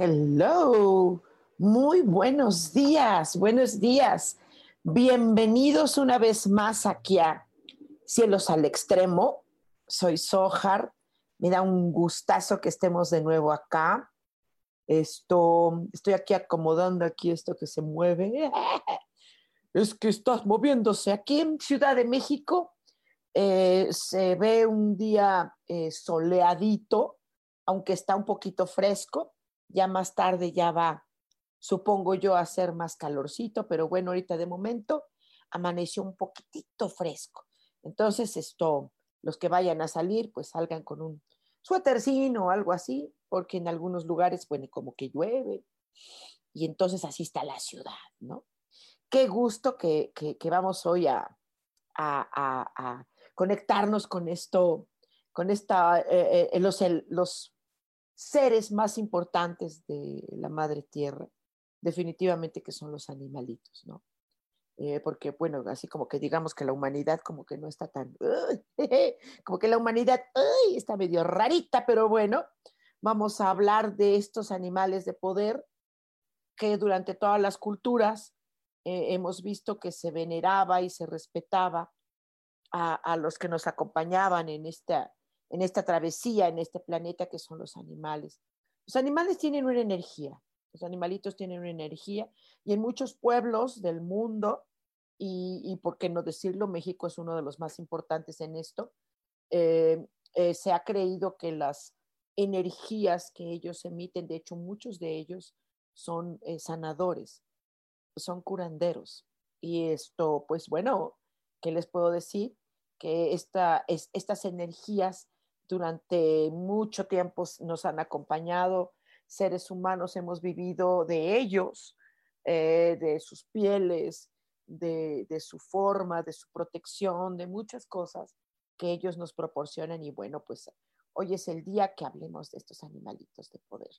Hello, muy buenos días, buenos días. Bienvenidos una vez más aquí a Cielos al Extremo. Soy Sojar. Me da un gustazo que estemos de nuevo acá. Esto, estoy aquí acomodando aquí esto que se mueve. Es que estás moviéndose. Aquí en Ciudad de México eh, se ve un día eh, soleadito, aunque está un poquito fresco ya más tarde ya va, supongo yo, a hacer más calorcito, pero bueno, ahorita de momento amaneció un poquitito fresco. Entonces, esto, los que vayan a salir, pues salgan con un suétercino o algo así, porque en algunos lugares, bueno, como que llueve, y entonces así está la ciudad, ¿no? Qué gusto que, vamos hoy a, a, conectarnos con esto, con esta, eh, eh, los, los seres más importantes de la madre tierra, definitivamente que son los animalitos, ¿no? Eh, porque, bueno, así como que digamos que la humanidad como que no está tan, como que la humanidad está medio rarita, pero bueno, vamos a hablar de estos animales de poder que durante todas las culturas eh, hemos visto que se veneraba y se respetaba a, a los que nos acompañaban en esta, en esta travesía, en este planeta que son los animales. Los animales tienen una energía, los animalitos tienen una energía y en muchos pueblos del mundo, y, por qué no decirlo, México es uno de los más importantes en esto, eh, eh, se ha creído que las energías que ellos emiten, de hecho muchos de ellos son eh, sanadores, son curanderos. Y esto, pues bueno, ¿qué les puedo decir? Que esta, es, estas energías durante mucho tiempo nos han acompañado, seres humanos hemos vivido de ellos, eh, de sus pieles, de, su forma, de su protección, de muchas cosas que ellos nos proporcionan y bueno, pues hoy es el día que hablemos de estos animalitos de poder.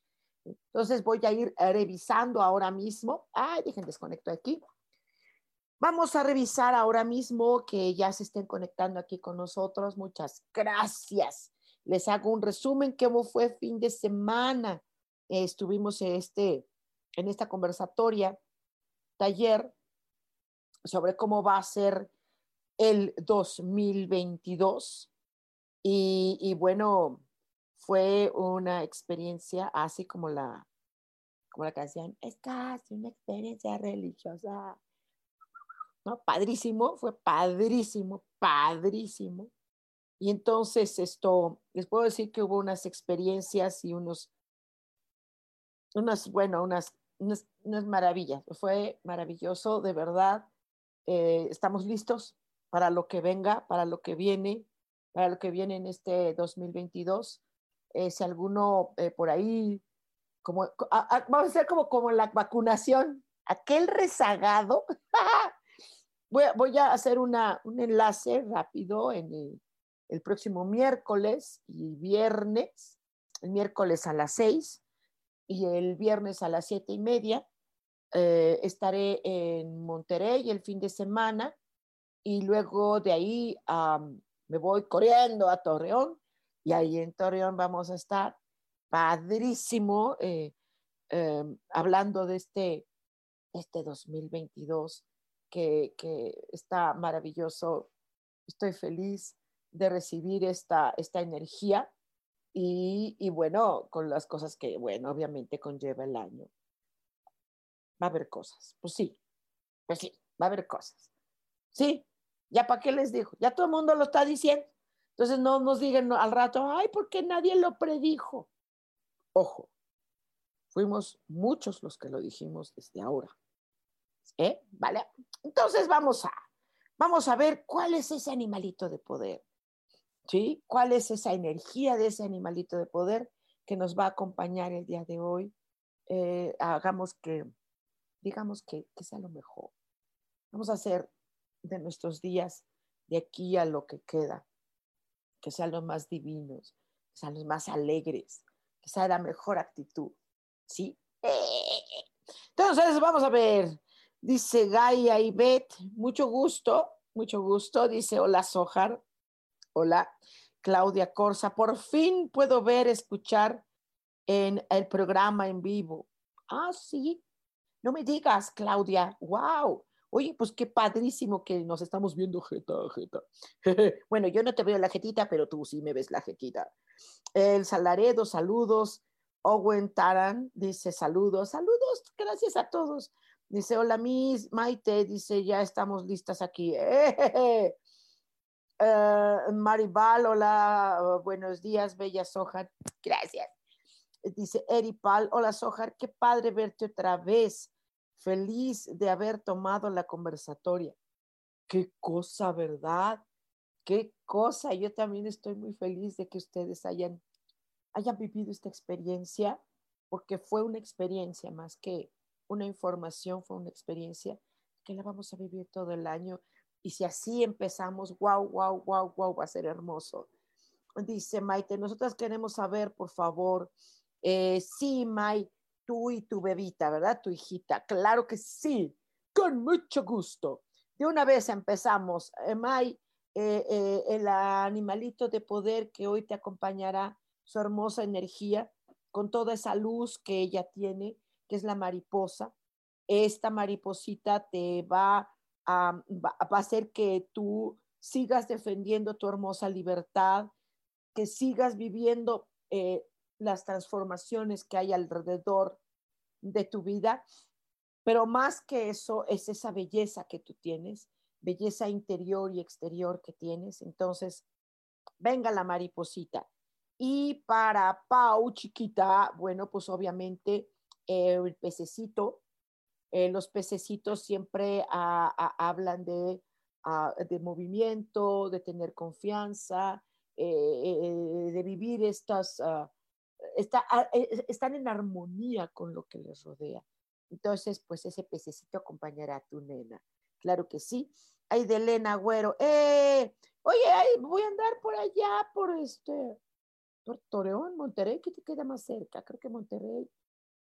Entonces voy a ir revisando ahora mismo. Ay, dejen desconecto aquí. Vamos a revisar ahora mismo que ya se estén conectando aquí con nosotros. Muchas gracias les hago un resumen, cómo fue fin de semana. estuvimos en, este, en esta conversatoria, taller, sobre cómo va a ser el 2022. Y, y bueno, fue una experiencia así como la, como la canción, es casi una experiencia religiosa. ¿No? Padrísimo, fue padrísimo, padrísimo. Y entonces esto, les puedo decir que hubo unas experiencias y unos, unas, bueno, unas, unas, maravillas. Fue maravilloso, de verdad. Eh, estamos listos para lo que venga, para lo que viene, para lo que viene en este 2022. Eh, si alguno eh, por ahí, como, vamos a hacer como, como la vacunación, aquel rezagado. voy, a, voy a hacer una, un enlace rápido en el próximo miércoles y viernes, el miércoles a las seis y el viernes a las siete y media. Eh, estaré en Monterrey el fin de semana y luego de ahí me voy corriendo a Torreón y ahí en Torreón vamos a estar padrísimo eh, em, hablando de este, este 2022 que, que está maravilloso. Estoy feliz de recibir esta, esta energía Y, bueno, con las cosas que, bueno, obviamente conlleva el año. Va a haber cosas. Pues sí, pues sí, va a haber cosas. Sí, ya para qué les digo, ya todo el mundo lo está diciendo. Entonces no nos digan al rato, ay, porque nadie lo predijo. Ojo, fuimos muchos los que lo dijimos desde ahora. ¿Eh? ¿Vale? Entonces vamos a, vamos a ver cuál es ese animalito de poder. ¿Sí? ¿Cuál es esa energía de ese animalito de poder que nos va a acompañar el día de hoy? Eh, hagamos que, digamos que, que sea lo mejor. Vamos a hacer de nuestros días de aquí a lo que queda, que sean los más divinos, que sean los más alegres, que sea la mejor actitud, ¿sí? Entonces, vamos a ver, dice Gaia y Beth, mucho gusto, mucho gusto, dice hola Sojar, hola Claudia Corsa, por fin puedo ver, escuchar en el programa en vivo. Ah, sí, no me digas, Claudia, wow, Oye, pues qué padrísimo que nos estamos viendo jeta, jeta. bueno, yo no te veo la jetita, pero tú sí me ves la jetita. El Salaredo, saludos. Owen Taran dice saludos, saludos, gracias a todos. Dice, hola, Miss Maite, dice, ya estamos listas aquí. Uh, Maribal, hola, buenos días, Bella Sojar, gracias. Dice Eripal, hola Sojar, qué padre verte otra vez feliz de haber tomado la conversatoria. Qué cosa, ¿verdad? Qué cosa. Yo también estoy muy feliz de que ustedes hayan, hayan vivido esta experiencia, porque fue una experiencia más que una información, fue una experiencia que la vamos a vivir todo el año. Y si así empezamos, wow, wow, wow, wow, va a ser hermoso. Dice Maite, nosotras queremos saber, por favor, eh, sí, Maite tú y tu bebita, ¿verdad? Tu hijita. Claro que sí, con mucho gusto. De una vez empezamos. May, eh, eh, el animalito de poder que hoy te acompañará, su hermosa energía, con toda esa luz que ella tiene, que es la mariposa. Esta mariposita te va va a hacer que tú sigas defendiendo tu hermosa libertad, que sigas viviendo eh, las transformaciones que hay alrededor de tu vida, pero más que eso es esa belleza que tú tienes, belleza interior y exterior que tienes. Entonces, venga la mariposita. Y para Pau, chiquita, bueno, pues obviamente eh, el pececito, eh, los pececitos siempre ah, ah, hablan de, ah, de movimiento, de tener confianza, eh, de vivir estas e, están en armonía con lo que les rodea. Entonces, pues ese pececito acompañará a tu nena. Claro que sí. Ay, de Elena Güero. ¡Eh! Oye, voy a andar por allá, por este, por Torreón, Monterrey, que te queda más cerca. Creo que Monterrey.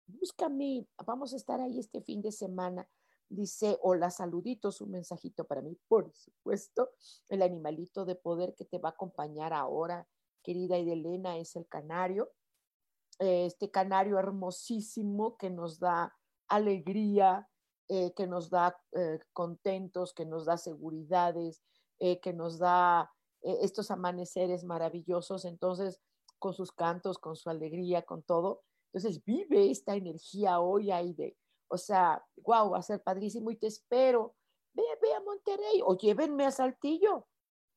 Búscame. Vamos a estar ahí este fin de semana. Dice, hola, saluditos, un mensajito para mí, por supuesto. El animalito de poder que te va a acompañar ahora, querida Elena, es el canario este canario hermosísimo que nos da alegría, eh, que nos da eh, contentos, que nos da seguridades, eh, que nos da estos amaneceres maravillosos. Entonces, con sus cantos, con su alegría, con todo. Entonces, vive esta energía hoy ahí de, o sea, wow, va a ser padrísimo y te espero. Ve, ve a Monterrey o llévenme a Saltillo.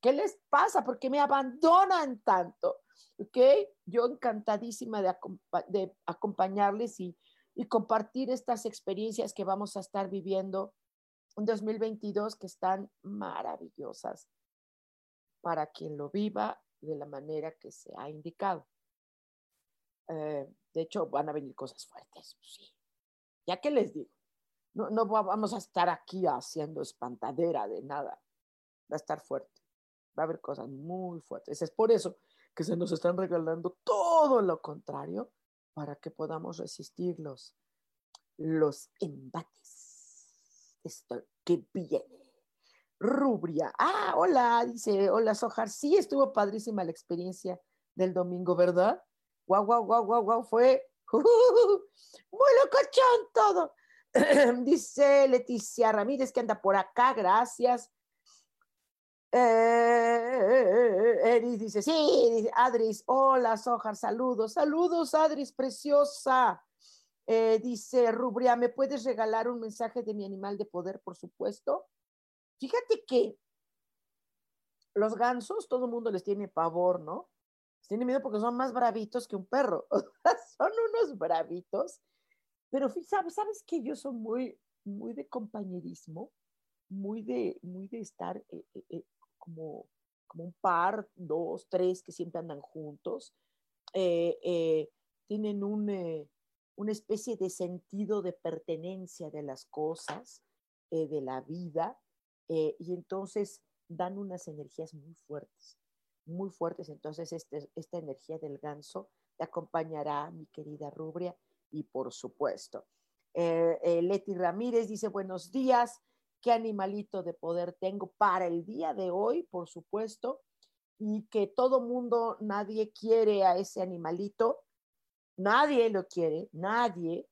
¿Qué les pasa? ¿Por qué me abandonan tanto? ¿ok? Yo encantadísima de, acompañarles y, compartir estas experiencias que vamos a estar viviendo en 2022 que están maravillosas para quien lo viva de la manera que se ha indicado. Eh, de hecho, van a venir cosas fuertes, pues sí. Ya que les digo, no, no vamos a estar aquí haciendo espantadera de nada. Va a estar fuerte. Va a haber cosas muy fuertes. Es por eso que se nos están regalando todo lo contrario para que podamos resistirlos. Los embates. Esto que viene. Rubria. Ah, hola, dice, hola Sojar. Sí, estuvo padrísima la experiencia del domingo, ¿verdad? Guau, guau, guau, guau, guau, fue muy locochón todo. dice Leticia Ramírez que anda por acá, gracias. Eh, Eris dice, sí, Adris, hola, Sojar, saludos, saludos, Adris, preciosa. Eh, dice Rubria, ¿me puedes regalar un mensaje de mi animal de poder, por supuesto? Fíjate que los gansos, todo el mundo les tiene pavor, ¿no? Les tiene miedo porque son más bravitos que un perro. son unos bravitos. Pero sabes, sabes que ellos son muy, muy de compañerismo, muy de, muy de estar eh, eh, como, como un par, dos, tres que siempre andan juntos. tienen un, una especie de sentido de pertenencia de las cosas, eh, de la vida, eh, y entonces dan unas energías muy fuertes, muy fuertes. Entonces este, esta energía del ganso te acompañará, mi querida Rubria, y por supuesto. Eh, Leti Ramírez dice, buenos días, qué animalito de poder tengo para el día de hoy, por supuesto, y que todo mundo, nadie quiere a ese animalito, Nadie lo quiere, nadie.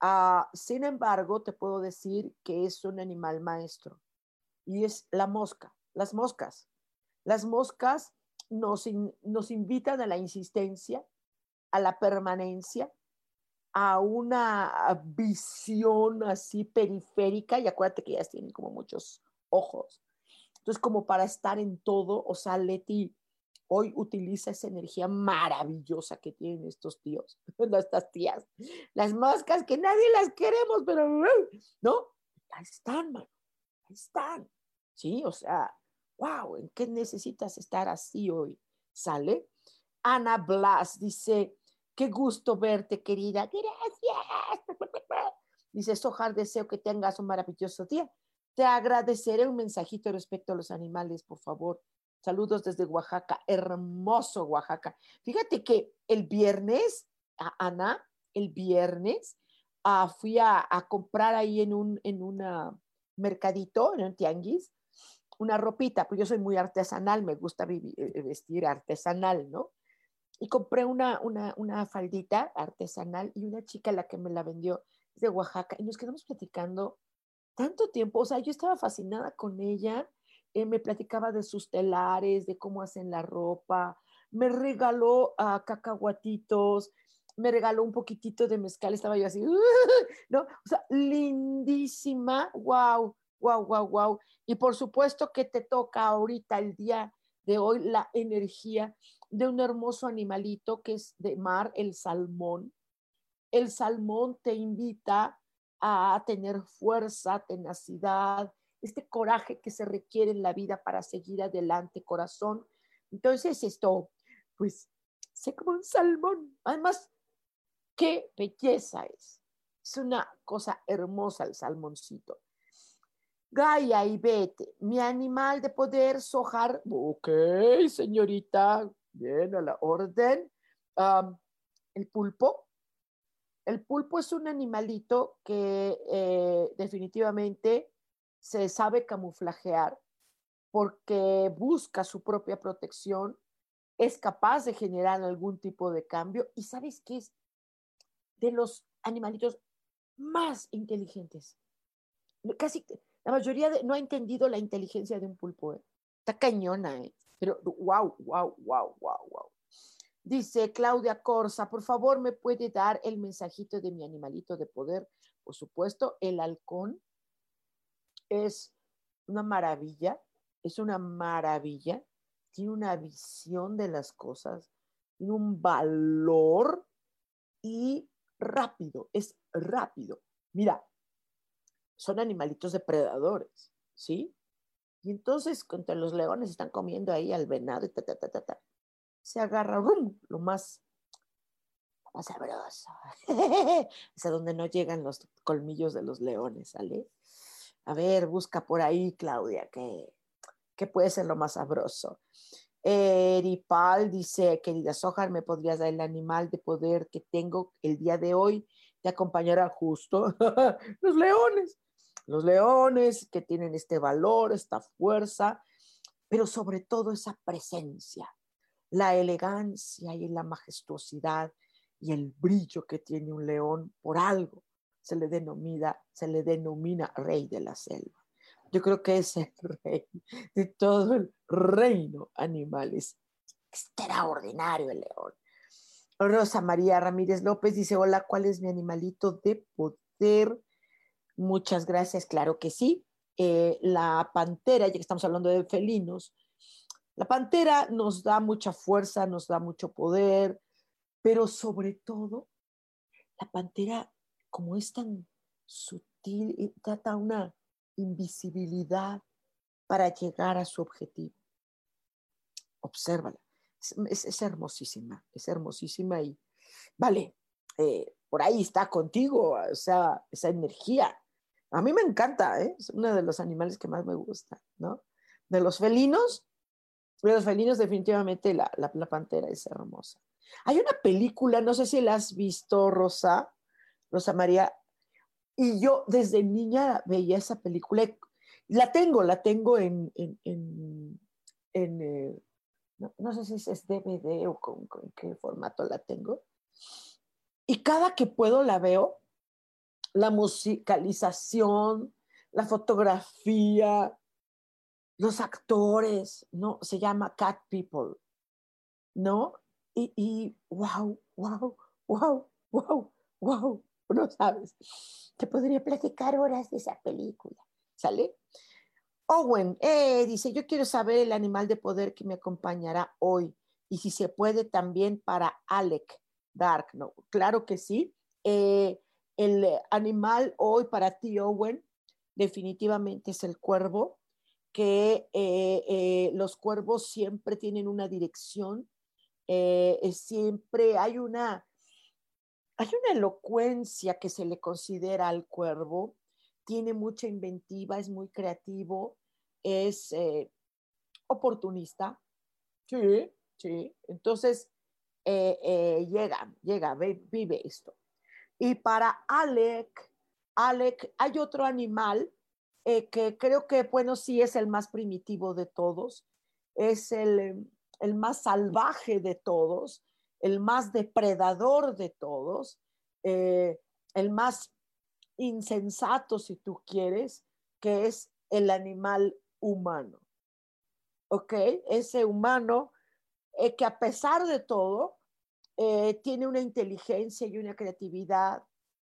Ah, sin embargo, te puedo decir que es un animal maestro y es la mosca, las moscas. Las moscas nos, nos invitan a la insistencia, a la permanencia, a una visión así periférica, y acuérdate que ellas tienen como muchos ojos. Entonces, como para estar en todo, o sea, Leti, hoy utiliza esa energía maravillosa que tienen estos tíos, estas tías, las moscas que nadie las queremos, pero no, ahí están, mano, ahí están, sí, o sea, wow, ¿en qué necesitas estar así hoy? ¿Sale? Ana Blas dice, qué gusto verte, querida, gracias. Dice, Sojar, deseo que tengas un maravilloso día. Te agradeceré un mensajito respecto a los animales, por favor. Saludos desde Oaxaca, hermoso Oaxaca. Fíjate que el viernes, Ana, el viernes, ah, fui a, comprar ahí en un en una mercadito, en un tianguis, una ropita, pues yo soy muy artesanal, me gusta eh, vestir artesanal, ¿no? Y compré una, una, una faldita artesanal y una chica la que me la vendió es de Oaxaca y nos quedamos platicando tanto tiempo, o sea, yo estaba fascinada con ella eh, me platicaba de sus telares, de cómo hacen la ropa, me regaló a cacahuatitos, me regaló un poquitito de mezcal, estaba yo así, ¿no? O sea, lindísima, wow, wow, wow, wow. Y por supuesto que te toca ahorita, el día de hoy, la energía de un hermoso animalito que es de mar, el salmón. El salmón te invita a tener fuerza, tenacidad, este coraje que se requiere en la vida para seguir adelante, corazón. Entonces esto, pues, sé como un salmón. Además, qué belleza es. Es una cosa hermosa el salmoncito. Gaia y vete, mi animal de poder sojar. Ok, señorita, bien a la orden. el pulpo. El pulpo es un animalito que eh, definitivamente se sabe camuflajear porque busca su propia protección, es capaz de generar algún tipo de cambio y sabes que es de los animalitos más inteligentes. Casi la mayoría no ha entendido la inteligencia de un pulpo. ¿eh? Está cañona, ¿eh? pero wow, wow, wow, wow, wow. Dice Claudia Corsa, por favor, ¿me puede dar el mensajito de mi animalito de poder? Por supuesto, el halcón es una maravilla, es una maravilla, tiene una visión de las cosas, tiene un valor y rápido, es rápido. Mira, son animalitos depredadores, ¿sí? Y entonces, contra los leones están comiendo ahí al venado y ta, ta, ta, ta, ta. Se agarra, rum, lo más, sabroso. es a donde no llegan los colmillos de los leones, ¿sale? A ver, busca por ahí, Claudia, que, puede ser lo más sabroso. Eripal dice, querida Sojar, ¿me podrías dar el animal de poder que tengo el día de hoy? Te acompañará justo los leones. Los leones que tienen este valor, esta fuerza, pero sobre todo esa presencia, la elegancia y la majestuosidad y el brillo que tiene un león por algo se le denomina, rey de la selva. yo creo que es el rey de todo el reino animal. Es extraordinario el león. Rosa María Ramírez López dice, hola, ¿cuál es mi animalito de poder? Muchas gracias, claro que sí. Eh, la pantera, ya que estamos hablando de felinos, la pantera nos da mucha fuerza, nos da mucho poder, pero sobre todo, la pantera, como es tan sutil, trata una invisibilidad para llegar a su objetivo. Obsérvala. Es, hermosísima, es hermosísima y, vale, eh, por ahí está contigo, esa energía. A mí me encanta, ¿eh? es uno de los animales que más me gusta, ¿no? De los felinos, de los felinos definitivamente la, la, pantera es hermosa. Hay una película, no sé si la has visto, Rosa, Rosa María, y yo desde niña veía esa película. La tengo, la tengo en, en, en, eh, no, sé si es DVD o con, qué formato la tengo. Y cada que puedo la veo, la musicalización, la fotografía, los actores, ¿no? Se llama Cat People, ¿no? Y, y wow, wow, wow, wow, wow, no sabes. Te podría platicar horas de esa película, ¿sale? Owen eh, dice, yo quiero saber el animal de poder que me acompañará hoy y si se puede también para Alec Dark, ¿no? Claro que sí. Eh, el animal hoy para ti, Owen, definitivamente es el cuervo, que eh, los cuervos siempre tienen una dirección, siempre hay una, hay una elocuencia que se le considera al cuervo, tiene mucha inventiva, es muy creativo, es eh, oportunista. Sí, sí. Entonces, eh, eh, llega, llega, vive esto. Y para Alec, Alec, hay otro animal que creo que, bueno, sí es el más primitivo de todos, es el, el más salvaje de todos, el más depredador de todos, el más insensato, si tú quieres, que es el animal humano. ¿Ok? Ese humano eh, que a pesar de todo eh, tiene una inteligencia y una creatividad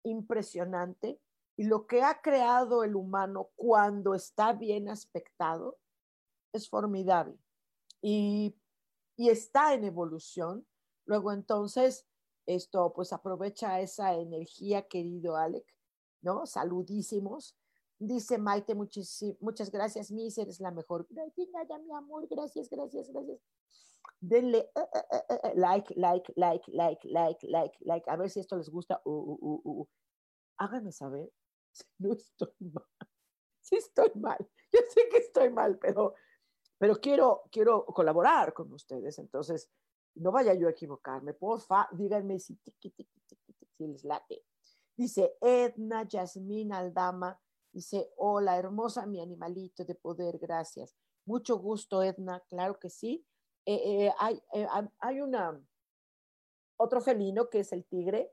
impresionante y lo que ha creado el humano cuando está bien aspectado es formidable y, está en evolución. Luego entonces, esto pues aprovecha esa energía, querido Alec, ¿no? Saludísimos. Dice Maite, muchas gracias, Miss, eres la mejor. Gracias, mi amor, gracias, gracias, gracias. Denle like, like, like, like, like, like, like, a ver si esto les gusta. Háganme saber si no estoy mal. Si estoy mal. Yo sé que estoy mal, pero, pero quiero, quiero colaborar con ustedes. Entonces, no vaya yo a equivocarme. Porfa, díganme si, si les late. Dice Edna Yasmín Aldama, dice, hola, hermosa mi animalito de poder, gracias. Mucho gusto, Edna, claro que sí. Eh, eh, hay, eh, hay una, otro felino que es el tigre,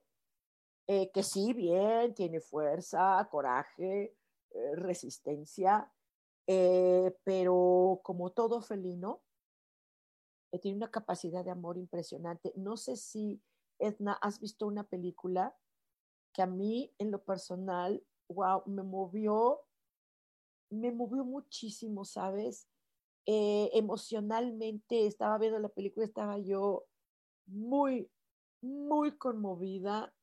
que sí, bien, tiene fuerza, coraje, resistencia, pero como todo felino, tiene una capacidad de amor impresionante. No sé si, Edna, has visto una película que a mí en lo personal, wow, me movió, me movió muchísimo, ¿sabes? Eh, emocionalmente estaba viendo la película, estaba yo muy, muy conmovida,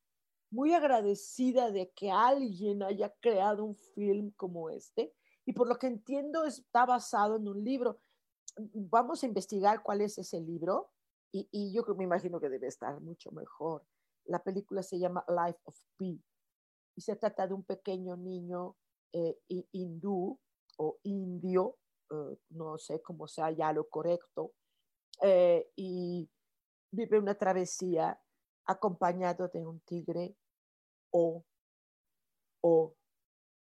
muy agradecida de que alguien haya creado un film como este. Y por lo que entiendo está basado en un libro. Vamos a investigar cuál es ese libro y, yo me imagino que debe estar mucho mejor. La película se llama Life of Pi y se trata de un pequeño niño eh, hindú o indio, eh, no sé cómo sea ya lo correcto, eh, y vive una travesía acompañado de un tigre o, o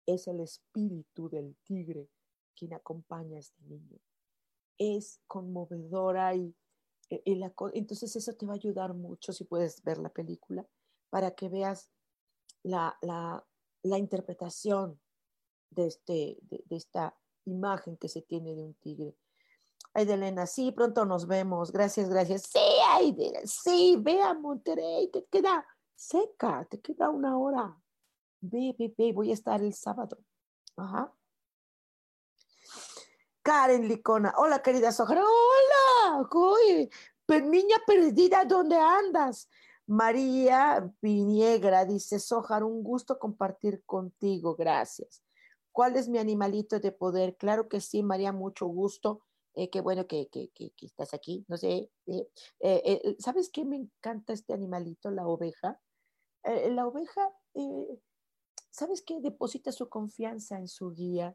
es el espíritu del tigre quien acompaña a este niño. Es conmovedora y eh, entonces eso te va a ayudar mucho si puedes ver la película para que veas la, la, la interpretación de, este, de, esta imagen que se tiene de un tigre. Ay, de Elena, sí, pronto nos vemos. Gracias, gracias. Sí, ay, sí, ve a Monterrey, te queda seca, te queda una hora. Ve, ve, ve, voy a estar el sábado. Ajá. Karen Licona, hola querida Soja, hola, uy, niña perdida, ¿dónde andas? María Viniegra dice, Sojar, un gusto compartir contigo, gracias. ¿Cuál es mi animalito de poder? Claro que sí, María, mucho gusto. Eh, qué bueno que, estás aquí. No sé, eh, eh, ¿sabes qué me encanta este animalito, la oveja? la oveja, ¿sabes qué? Deposita su confianza en su guía,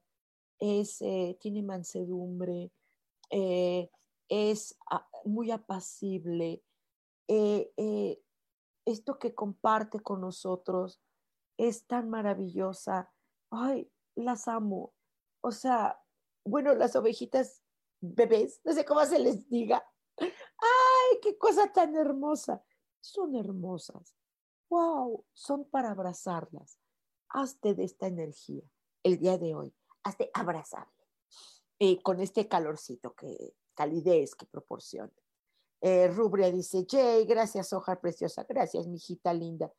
es, tiene mansedumbre, es ah, muy apacible esto que comparte con nosotros es tan maravillosa. Ay, las amo. O sea, bueno, las ovejitas bebés, no sé cómo se les diga. Ay, qué cosa tan hermosa. Son hermosas. Wow, son para abrazarlas. Hazte de esta energía el día de hoy. Hazte abrazable. Y con este calorcito, que calidez que proporciona. Eh, Rubria dice, Jay, gracias, hoja preciosa. Gracias, mi hijita linda.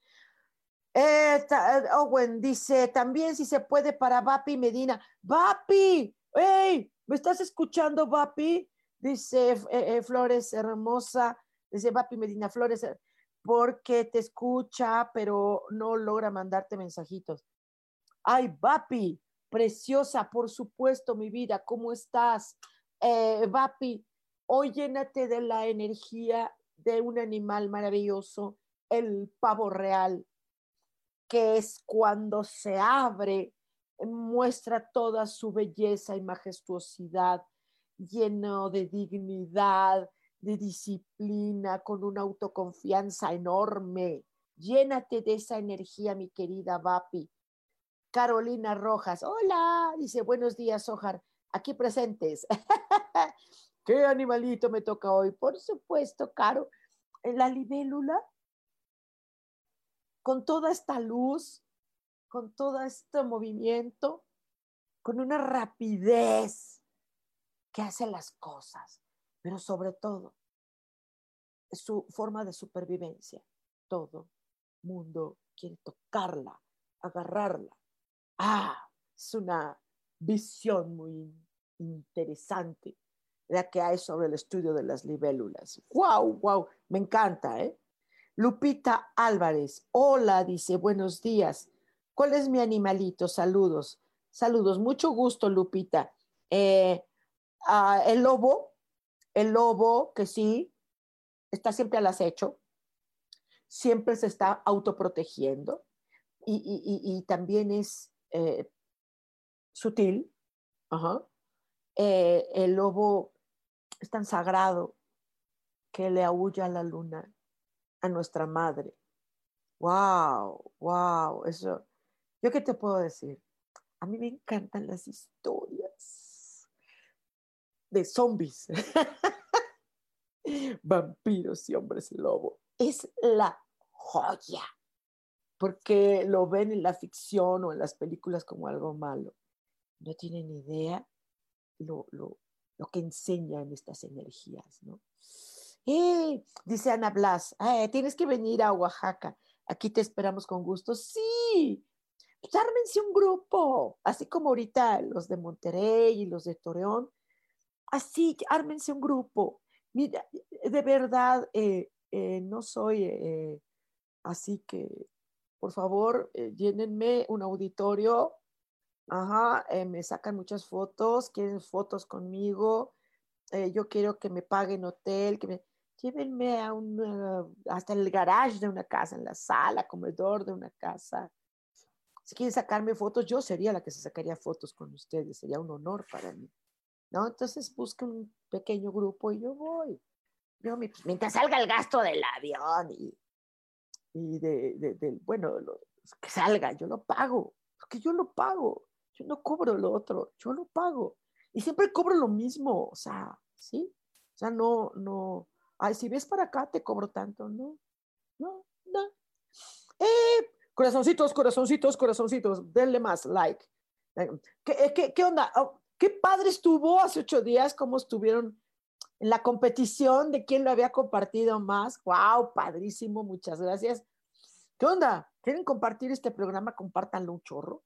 Eh, Owen dice, también si se puede para Vapi Medina. Vapi, hey, ¿me estás escuchando, Vapi? Dice eh, eh, Flores Hermosa, dice Vapi Medina Flores, porque te escucha, pero no logra mandarte mensajitos. Ay, Vapi, preciosa, por supuesto, mi vida, ¿cómo estás? Vapi, Hoy llénate de la energía de un animal maravilloso, el pavo real, que es cuando se abre, muestra toda su belleza y majestuosidad, lleno de dignidad, de disciplina, con una autoconfianza enorme. Llénate de esa energía, mi querida Vapi. Carolina Rojas, hola, dice, buenos días, Ojar, aquí presentes. ¿Qué animalito me toca hoy? Por supuesto, Caro, la libélula, con toda esta luz, con todo este movimiento, con una rapidez que hace las cosas, pero sobre todo su forma de supervivencia. Todo mundo quiere tocarla, agarrarla. Ah, es una visión muy interesante la que hay sobre el estudio de las libélulas. ¡Wow, wow! Me encanta, ¿eh? Lupita Álvarez, hola, dice, buenos días. ¿Cuál es mi animalito? Saludos. Saludos, mucho gusto, Lupita. Eh, ah, el lobo, el lobo que sí, está siempre al acecho, siempre se está autoprotegiendo y, también es eh, sutil. Eh, el lobo es tan sagrado que le aúlla a la luna, nuestra madre. ¡Wow! ¡Wow! Eso, ¿yo qué te puedo decir? A mí me encantan las historias de zombies, vampiros y hombres lobo. Es la joya, porque lo ven en la ficción o en las películas como algo malo. No tienen idea lo, lo, lo que enseñan estas energías, ¿no? Eh, dice Ana Blas, eh, tienes que venir a Oaxaca, aquí te esperamos con gusto. Sí, pues ármense un grupo, así como ahorita los de Monterrey y los de Torreón, así, ármense un grupo. Mira, de verdad, eh, eh, no soy así que, por favor, llénenme un auditorio. Ajá, me sacan muchas fotos, quieren fotos conmigo, yo quiero que me paguen hotel, que me llévenme a un, hasta el garage de una casa, en la sala, comedor de una casa. Si quieren sacarme fotos, yo sería la que se sacaría fotos con ustedes, sería un honor para mí. ¿No? Entonces busquen un pequeño grupo y yo voy. Yo, pues, mientras salga el gasto del avión y, y de, bueno, que salga, yo lo pago, porque yo lo pago yo no cobro lo otro, yo lo pago. Y siempre cobro lo mismo, o sea, ¿sí? O sea, no, no, ay, si ves para acá te cobro tanto, no, no, no. Eh, corazoncitos, corazoncitos, corazoncitos, denle más like. ¿Qué, eh, qué, qué onda? Oh, qué padre estuvo hace ocho días, cómo estuvieron en la competición de quién lo había compartido más. ¡Wow! Padrísimo, muchas gracias. ¿Qué onda? ¿Quieren compartir este programa? Compártanlo un chorro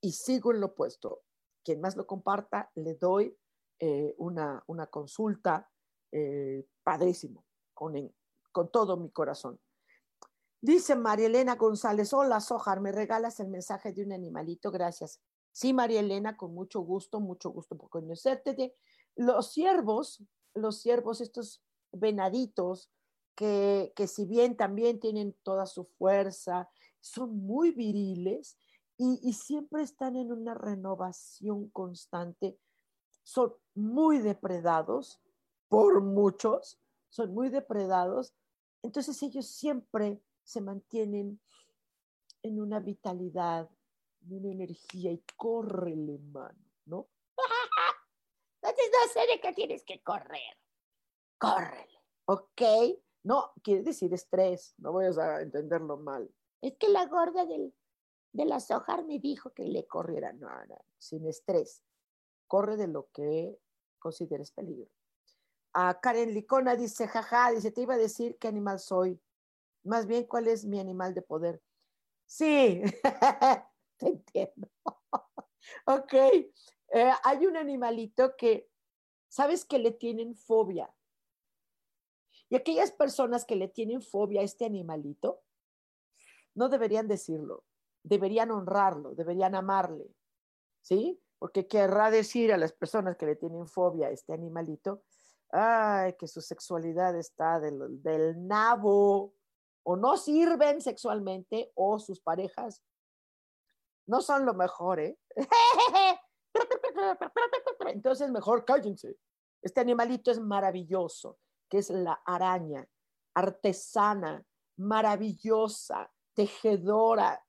y sigo en lo opuesto. Quien más lo comparta, le doy eh, una, una, consulta eh, padrísimo, con, con todo mi corazón. Dice María Elena González, hola Sojar, ¿me regalas el mensaje de un animalito? Gracias. Sí, María Elena, con mucho gusto, mucho gusto por conocerte. Los ciervos, los ciervos, estos venaditos, que, que si bien también tienen toda su fuerza, son muy viriles y, y siempre están en una renovación constante. Son muy depredados por muchos, son muy depredados. Entonces ellos siempre se mantienen en una vitalidad, en una energía y córrele, mano, ¿no? Entonces no sé de qué tienes que correr. Córrele. Ok. No, quiere decir estrés, no voy a entenderlo mal. Es que la gorda del, de la sojar me dijo que le corriera. No, no, sin estrés. Corre de lo que consideres peligro. A Karen Licona dice, jaja, dice, te iba a decir qué animal soy. Más bien, ¿cuál es mi animal de poder? Sí, te entiendo. ok, eh, hay un animalito que, ¿sabes que le tienen fobia? Y aquellas personas que le tienen fobia a este animalito, no deberían decirlo, deberían honrarlo, deberían amarle, ¿sí? Porque querrá decir a las personas que le tienen fobia a este animalito, ay, que su sexualidad está del, del nabo, o no sirven sexualmente, o sus parejas no son lo mejor, ¿eh? Entonces, mejor cállense. Este animalito es maravilloso, que es la araña, artesana, maravillosa, tejedora,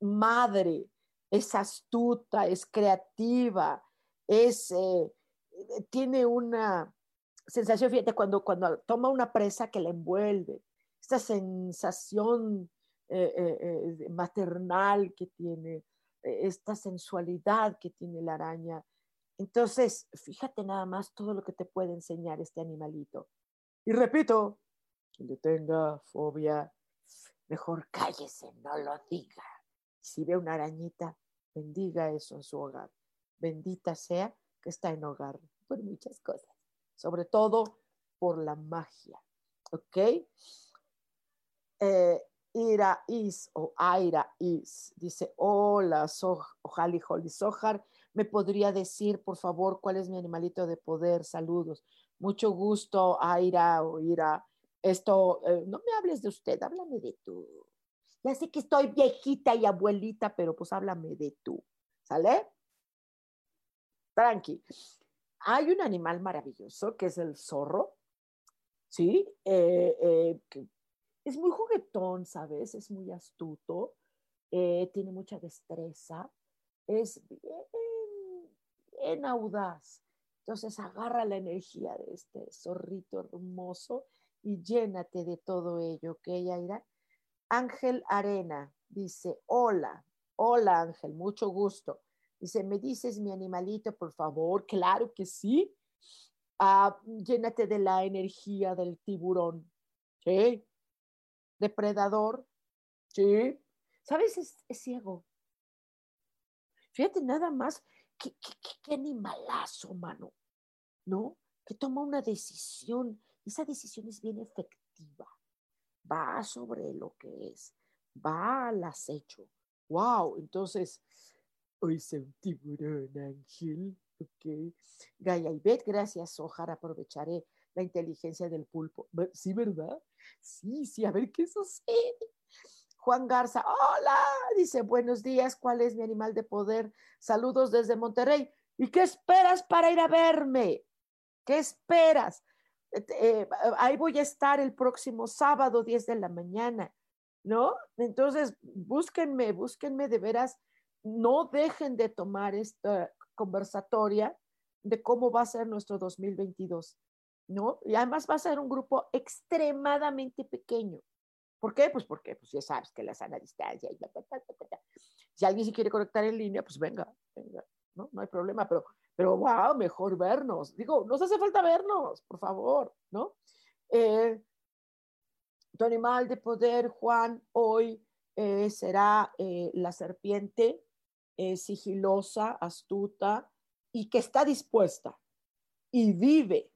madre, es astuta, es creativa, es, eh, tiene una sensación, fíjate, cuando, cuando toma una presa que la envuelve, esta sensación eh, eh, maternal que tiene, esta sensualidad que tiene la araña. Entonces, fíjate nada más todo lo que te puede enseñar este animalito. Y repito, quien le tenga fobia, mejor cállese, no lo diga. Si ve una arañita, bendiga eso en su hogar. Bendita sea que está en hogar por muchas cosas, sobre todo por la magia. ¿Ok? Eh, Ira Is o Aira Is dice, hola, Ojali Holly Sojar, ¿me podría decir, por favor, cuál es mi animalito de poder? Saludos. Mucho gusto, Aira o Ira. Esto, eh, no me hables de usted, háblame de tú. Ya sé que estoy viejita y abuelita, pero pues háblame de tú. ¿Sale? Tranqui. Hay un animal maravilloso que es el zorro, ¿sí? Eh, eh, es muy juguetón, ¿sabes? Es muy astuto, eh, tiene mucha destreza, es bien, audaz. Entonces agarra la energía de este zorrito hermoso y llénate de todo ello, ¿ok, Yaira? Ángel Arena dice, hola, hola Ángel, mucho gusto. Dice, ¿me dices mi animalito, por favor? Claro que sí. Ah, llénate de la energía del tiburón. ¿Sí? depredador, ¿sí? ¿Sabes? Es, ciego. Fíjate nada más, qué, qué, animalazo, mano, ¿no? Que toma una decisión, esa decisión es bien efectiva, va sobre lo que es, va al acecho. ¡Wow! Entonces, hoy se un tiburón, Ángel. Ok. Gaia y gracias, Ojar, aprovecharé la inteligencia del pulpo. Sí, ¿verdad? Sí, sí, a ver qué sucede. Juan Garza, hola, dice, buenos días, ¿cuál es mi animal de poder? Saludos desde Monterrey. ¿Y qué esperas para ir a verme? ¿Qué esperas? Eh, eh, ahí voy a estar el próximo sábado, 10 de la mañana, ¿no? Entonces, búsquenme, búsquenme de veras, no dejen de tomar esta conversatoria de cómo va a ser nuestro 2022. ¿no? Y además va a ser un grupo extremadamente pequeño. ¿Por qué? Pues porque pues ya sabes que la sana distancia. Y si alguien se quiere conectar en línea, pues venga, venga, ¿no? No hay problema, pero, pero wow, mejor vernos. Digo, nos hace falta vernos, por favor, ¿no? Eh, tu animal de poder, Juan, hoy eh, será eh, la serpiente sigilosa, astuta y que está dispuesta y vive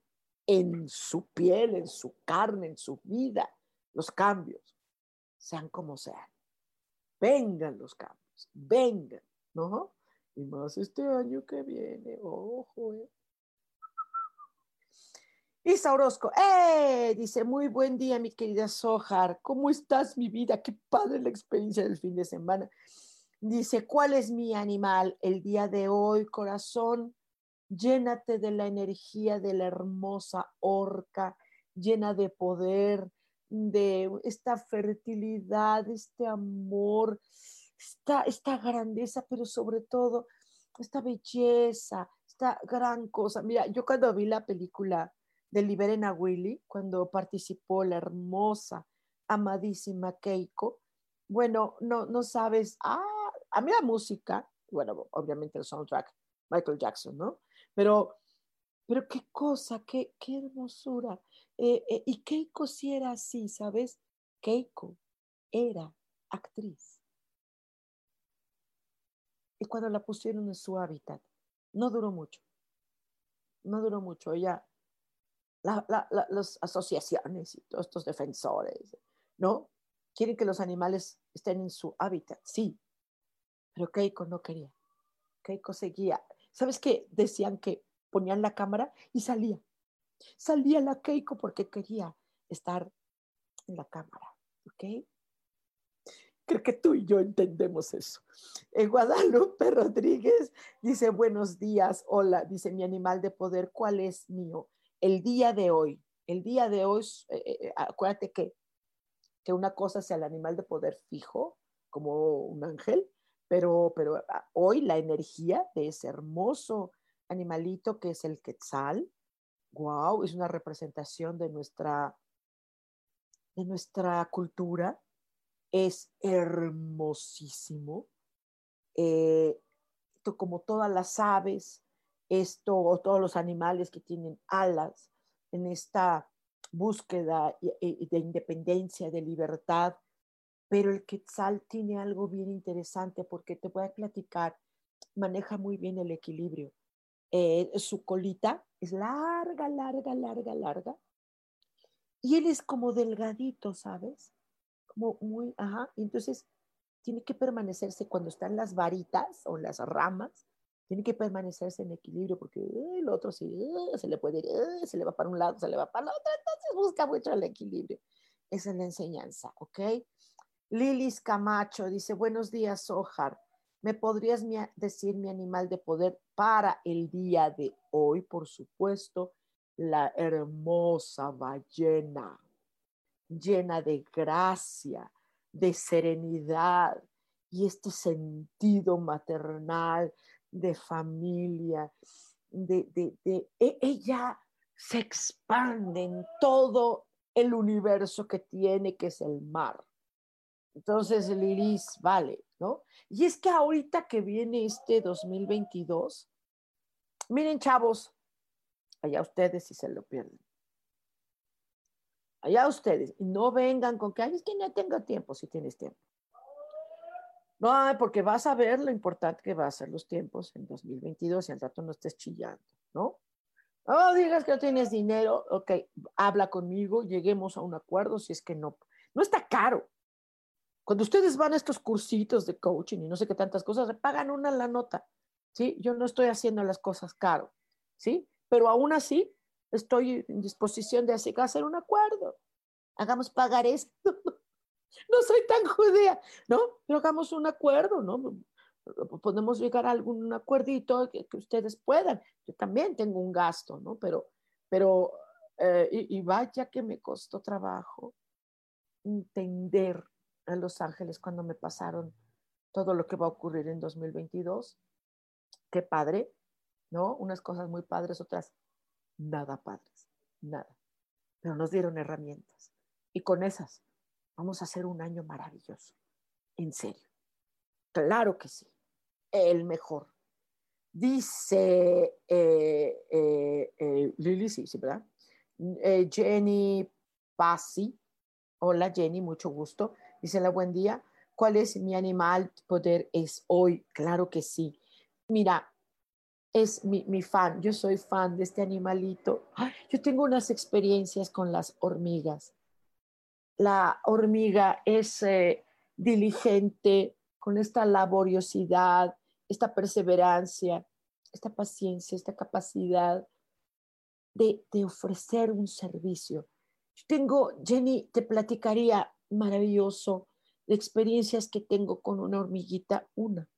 en su piel, en su carne, en su vida, los cambios, sean como sean. Vengan los cambios, vengan, ¿no? Y más este año que viene, ojo, ¿eh? Isa Orozco, ¡eh! Dice, muy buen día, mi querida Sojar. ¿Cómo estás, mi vida? Qué padre la experiencia del fin de semana. Dice, ¿cuál es mi animal el día de hoy, corazón? Llénate de la energía de la hermosa orca, llena de poder, de esta fertilidad, este amor, esta, esta grandeza, pero sobre todo esta belleza, esta gran cosa. Mira, yo cuando vi la película de Liberen a Willy, cuando participó la hermosa, amadísima Keiko. Bueno, no, no sabes, ah, a mí la música, bueno, obviamente el soundtrack, Michael Jackson, ¿no? Pero, pero qué cosa, qué, qué hermosura. Eh, eh, y Keiko sí era así, ¿sabes? Keiko era actriz. Y cuando la pusieron en su hábitat, no duró mucho. No duró mucho. Ella las asociaciones y todos estos defensores, ¿no? Quieren que los animales estén en su hábitat, sí, pero Keiko no quería. Keiko seguía. ¿Sabes qué? Decían que ponían la cámara y salía. Salía la Keiko porque quería estar en la cámara, ¿ok? Creo que tú y yo entendemos eso. En Guadalupe Rodríguez dice, buenos días, hola, dice mi animal de poder, ¿cuál es mío? el día de hoy, el día de hoy, eh, eh, eh, acuérdate que, que una cosa sea el animal de poder fijo, como un ángel, pero, pero ah, hoy la energía de ese hermoso animalito que es el quetzal, wow, es una representación de nuestra, de nuestra cultura, es hermosísimo. como todas las aves, esto o todos los animales que tienen alas en esta búsqueda de independencia, de libertad. Pero el quetzal tiene algo bien interesante porque te voy a platicar, maneja muy bien el equilibrio. Eh, su colita es larga, larga, larga, larga. Y él es como delgadito, ¿sabes? Como muy, ajá. Entonces, tiene que permanecerse cuando están las varitas o las ramas, tiene que permanecerse en equilibrio porque el otro sí, se le puede ir, se le va para un lado, se le va para el otro, entonces busca mucho el equilibrio. Esa es la enseñanza, ¿ok? Lilis Camacho dice, buenos días, Ojar. ¿Me podrías decir mi animal de poder para el día de hoy? Por supuesto, la hermosa ballena, llena de gracia, de serenidad y este sentido maternal de familia, de, de, e, ella se expande en todo el universo que tiene, que es el mar. Entonces, Liris, vale, ¿no? Y es que ahorita que viene este 2022, miren, chavos, allá ustedes si se lo pierden. Allá ustedes, no vengan con que, ay, es que no tengo tiempo, si tienes tiempo. No, porque vas a ver lo importante que va a ser los tiempos en 2022 y al rato no estés chillando, ¿no? No digas que no tienes dinero, ok, habla conmigo, lleguemos a un acuerdo si es que no. No está caro. Cuando ustedes van a estos cursitos de coaching y no sé qué tantas cosas, pagan una la nota, ¿sí? Yo no estoy haciendo las cosas caro, ¿sí? Pero aún así estoy en disposición de hacer un acuerdo. Hagamos pagar esto. no soy tan judía, ¿no? Pero hagamos un acuerdo, ¿no? Podemos llegar a algún acuerdito que, ustedes puedan. Yo también tengo un gasto, ¿no? Pero, pero, eh, y, vaya que me costó trabajo entender a Los Ángeles cuando me pasaron todo lo que va a ocurrir en 2022. Qué padre, ¿no? Unas cosas muy padres, otras nada padres, nada. Pero nos dieron herramientas. Y con esas Vamos a hacer un año maravilloso. En serio. Claro que sí. El mejor. Dice eh, eh, eh, Lili, sí, sí, ¿verdad? Jenny Pasi. Hola Jenny, mucho gusto. Dice la buen día. ¿Cuál es mi animal poder? Es hoy, claro que sí. Mira, es mi, mi fan, yo soy fan de este animalito. Ay, yo tengo unas experiencias con las hormigas. La hormiga es eh, diligente, con esta laboriosidad, esta perseverancia, esta paciencia, esta capacidad de, de ofrecer un servicio. Yo tengo, Jenny, te platicaría maravilloso de experiencias que tengo con una hormiguita, una,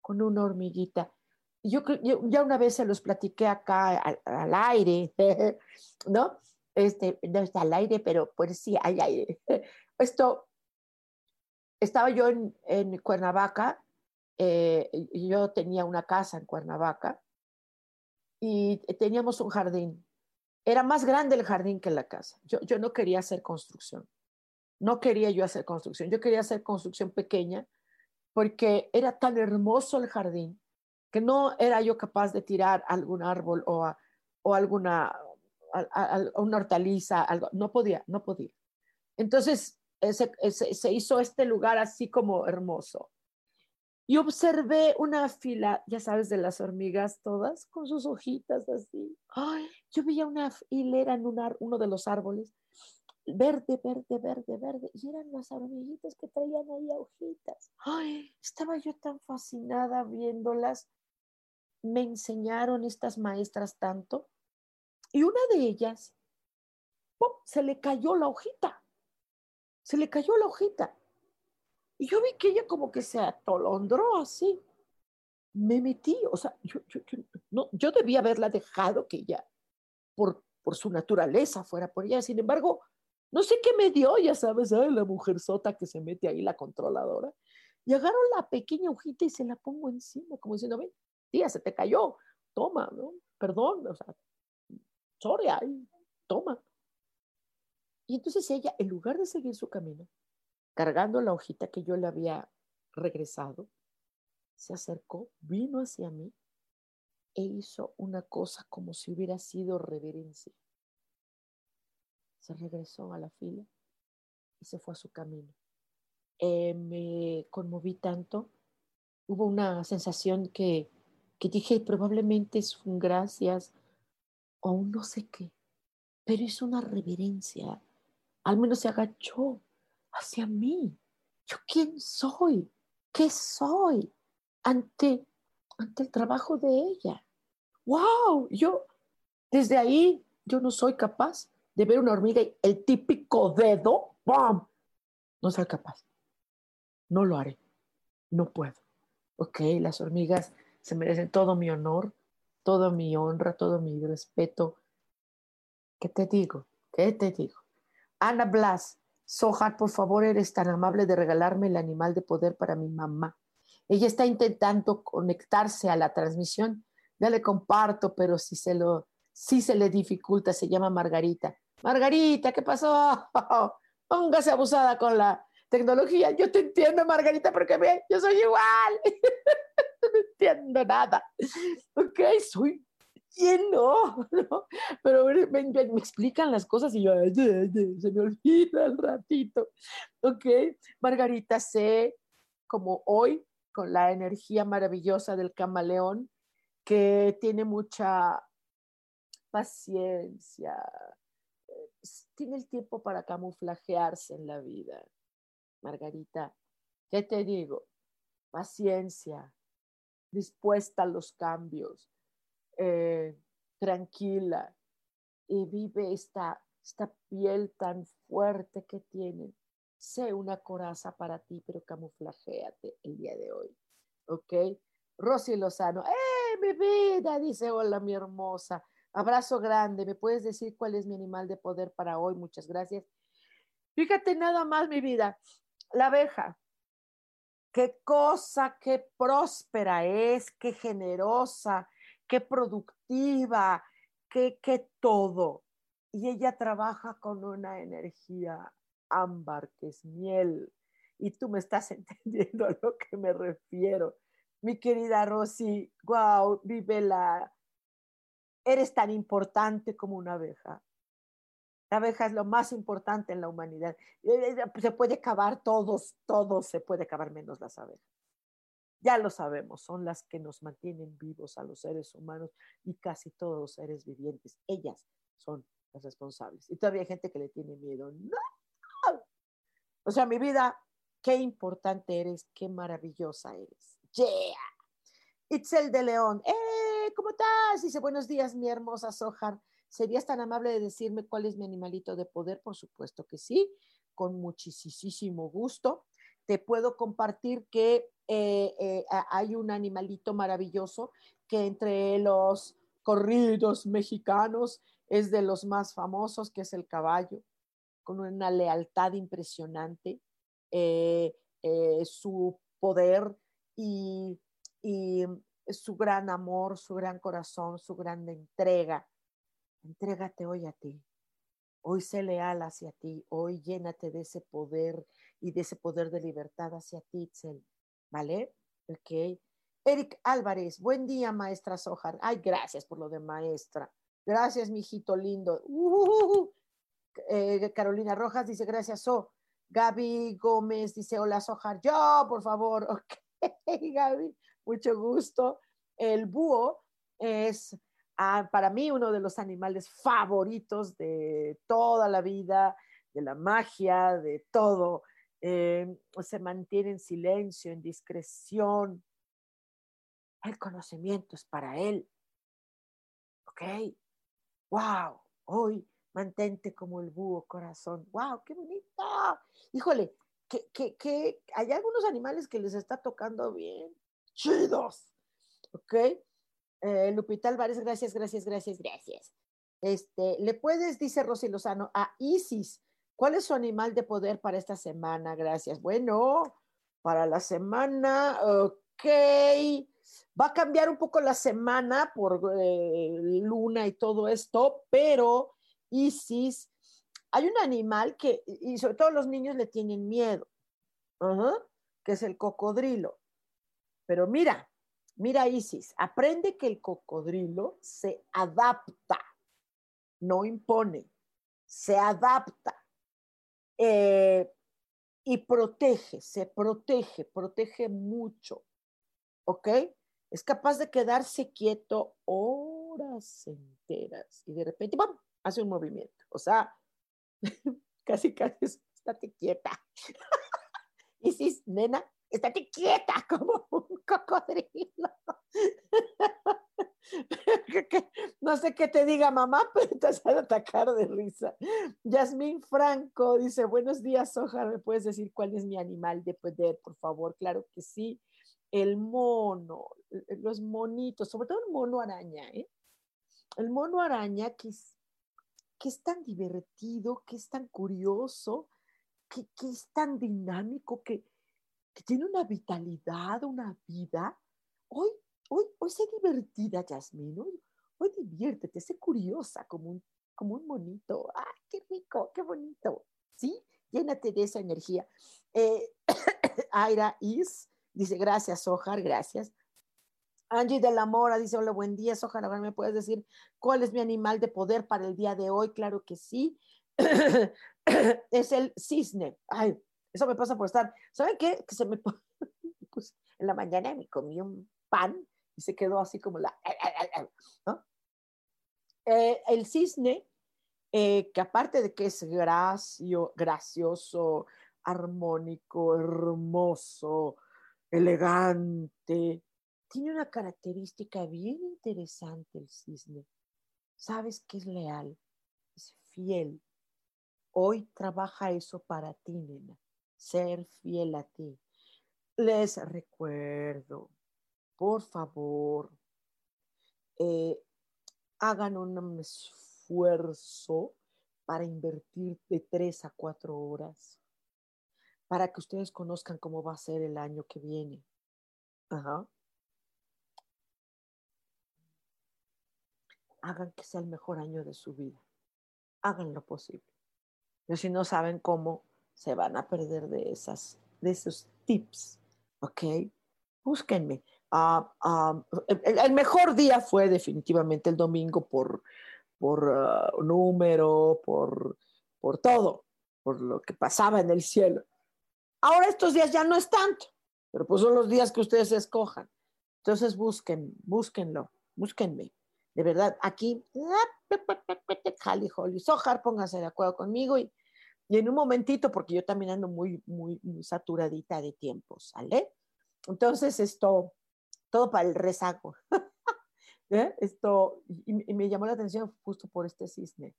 con una hormiguita. Yo, yo ya una vez se los platiqué acá al, aire, ¿no? Este, no está al aire, pero pues sí, hay aire. Esto, estaba yo en, Cuernavaca, eh, yo tenía una casa en Cuernavaca y teníamos un jardín. Era más grande el jardín que la casa. Yo, yo no quería hacer construcción. No quería yo hacer construcción. Yo quería hacer construcción pequeña porque era tan hermoso el jardín que no era yo capaz de tirar algún árbol o, a- o alguna a- a- a- una hortaliza, algo. No podía, no podía. Entonces eh, se, se- se hizo este lugar así como hermoso. Y observé una fila, ya sabes, de las hormigas todas con sus hojitas así. Ay, yo veía una hilera en un ar- uno de los árboles, verde, verde, verde, verde, y eran las hormiguitas que traían ahí hojitas. Ay, estaba yo tan fascinada viéndolas. Me enseñaron estas maestras tanto. Y una de ellas, ¡pum! se le cayó la hojita. Se le cayó la hojita. Y yo vi que ella como que se atolondró así. Me metí, o sea, yo, yo, yo, no, yo debía haberla dejado que ella, por, por su naturaleza, fuera por ella. Sin embargo, no sé qué me dio, ya sabes, la mujer sota que se mete ahí, la controladora. Y la pequeña hojita y se la pongo encima, como diciendo, ven, tía, se te cayó, toma, ¿no? Perdón, o sea, sorry, toma. Y entonces ella, en lugar de seguir su camino, cargando la hojita que yo le había regresado, se acercó, vino hacia mí e hizo una cosa como si hubiera sido reverencia. Se regresó a la fila y se fue a su camino. Eh, me conmoví tanto, hubo una sensación que, que dije probablemente es un gracias o un no sé qué, pero es una reverencia. Al menos se agachó hacia mí. ¿Yo quién soy? ¿Qué soy ante, ante el trabajo de ella? ¡Wow! Yo, desde ahí, yo no soy capaz de ver una hormiga y el típico dedo, ¡pum! No soy capaz. No lo haré. No puedo. Ok, las hormigas se merecen todo mi honor, toda mi honra, todo mi respeto. ¿Qué te digo? ¿Qué te digo? Ana Blas, Sojar, por favor, eres tan amable de regalarme el animal de poder para mi mamá. Ella está intentando conectarse a la transmisión. Ya le comparto, pero si se lo, si se le dificulta, se llama Margarita. Margarita, ¿qué pasó? Póngase abusada con la tecnología. Yo te entiendo, Margarita, porque ve, yo soy igual. no entiendo nada. Ok, soy ¿Quién no? Pero me, me- me explican las cosas y yo se me olvida el ratito. Ok, Margarita, sé como hoy, con la energía maravillosa del camaleón, que tiene mucha paciencia, tiene el tiempo para camuflajearse en la vida. Margarita, ¿qué te digo? Paciencia, dispuesta a los cambios eh, tranquila y vive esta, esta piel tan fuerte que tiene. Sé una coraza para ti, pero camuflajéate el día de hoy. ¿Ok? Rosy Lozano, ¡eh, mi vida! Dice, hola, mi hermosa. Abrazo grande. ¿Me puedes decir cuál es mi animal de poder para hoy? Muchas gracias. Fíjate nada más, mi vida. La abeja. Qué cosa, qué próspera es, qué generosa, qué productiva, qué, qué todo. Y ella trabaja con una energía ámbar, que es miel. Y tú me estás entendiendo a lo que me refiero. mi querida Rosy, wow, vive la... Eres tan importante como una abeja. La abeja es lo más importante en la humanidad. Eh, eh, se puede acabar todos, todos se puede acabar menos las abejas. Ya lo sabemos, son las que nos mantienen vivos a los seres humanos y casi todos los seres vivientes. Ellas son las responsables. Y todavía hay gente que le tiene miedo. No. O sea, mi vida, qué importante eres, qué maravillosa eres. Yeah. Itzel de León. ¡Eh! ¿Cómo estás? Dice, buenos días, mi hermosa Sojar. ¿Serías tan amable de decirme cuál es mi animalito de poder? Por supuesto que sí, con muchísimo gusto. Te puedo compartir que eh, eh, hay un animalito maravilloso que entre los corridos mexicanos es de los más famosos, que es el caballo, con una lealtad impresionante, eh, su poder y su gran amor, su gran corazón, su gran entrega. Entrégate hoy a ti. Hoy sé leal hacia ti. Hoy llénate de ese poder y de ese poder de libertad hacia ti, Itzel. ¿Vale? Ok. Eric Álvarez, buen día, maestra Sojar. Ay, gracias por lo de maestra. Gracias, mijito lindo. Uh, Carolina Rojas dice, gracias, So. Gaby Gómez dice, hola, Sojar. Yo, por favor. Ok, Gaby, mucho gusto. El búho es ah, para mí uno de los animales favoritos de toda la vida, de la magia, de todo. Eh, se mantiene en silencio, en discreción. El conocimiento es para él. ¿Ok? ¡Wow! Hoy mantente como el búho corazón. ¡Wow! ¡Qué bonito! Híjole, que, que, hay algunos animales que les está tocando bien. ¡Chidos! ¿Ok? Eh, Lupita Álvarez, gracias, gracias, gracias, gracias. Este, ¿Le puedes, dice Rosy Lozano, a Isis ¿Cuál es su animal de poder para esta semana? Gracias. Bueno, para la semana, ok. Va a cambiar un poco la semana por eh, luna y todo esto, pero Isis, hay un animal que, y sobre todo los niños le tienen miedo, que es el cocodrilo. Pero mira, mira Isis, aprende que el cocodrilo se adapta, no impone, se adapta. Eh, y protege, se protege, protege mucho, ¿ok? Es capaz de quedarse quieto horas enteras y de repente, ¡pum!, hace un movimiento. O sea, casi, casi, estate quieta. y si, nena, estate quieta como un cocodrilo. no sé qué te diga mamá, pero te vas a atacar de risa. Yasmín Franco dice, buenos días, Ojar, ¿me puedes decir cuál es mi animal de poder, por favor? Claro que sí. El mono, los monitos, sobre todo el mono araña, ¿eh? El mono araña que es, que es tan divertido, que es tan curioso, que, que es tan dinámico, que, tiene una vitalidad, una vida. Hoy hoy, hoy sé divertida, Yasmín, hoy, hoy diviértete, sé curiosa como un, como un monito. ¡Ah, qué rico, qué bonito! ¿Sí? Llénate de esa energía. Eh, Aira Is dice, gracias, Sojar, gracias. Angie de la Mora dice, hola, buen día, Sojar, ahora me puedes decir cuál es mi animal de poder para el día de hoy. Claro que sí. es el cisne. Ay, eso me pasa por estar. ¿Saben qué? Que se me pues, en la mañana me comí un pan y se quedó así como la... Eh, el cisne, eh, que aparte de que es gracio, gracioso, armónico, hermoso, elegante, tiene una característica bien interesante el cisne. Sabes que es leal, es fiel. Hoy trabaja eso para ti, nena, ser fiel a ti. Les recuerdo por favor, eh, hagan un esfuerzo para invertir de tres a cuatro horas para que ustedes conozcan cómo va a ser el año que viene. Ajá. Hagan que sea el mejor año de su vida. Hagan lo posible. Pero si no saben cómo, se van a perder de, esas, de esos tips. ¿Ok? Búsquenme Ah, ah, el, mejor día fue definitivamente el domingo por, por uh, número, por, por todo, por lo que pasaba en el cielo. Ahora estos días ya no es tanto, pero pues son los días que ustedes escojan. Entonces busquen, búsquenlo, búsquenme. De verdad, aquí, Jali, Holly, Sojar, pónganse de acuerdo conmigo y, y en un momentito, porque yo también ando muy, muy, muy saturadita de tiempo, ¿sale? Entonces, esto, todo para el rezago. ¿Eh? Esto, y, y, me llamó la atención justo por este cisne.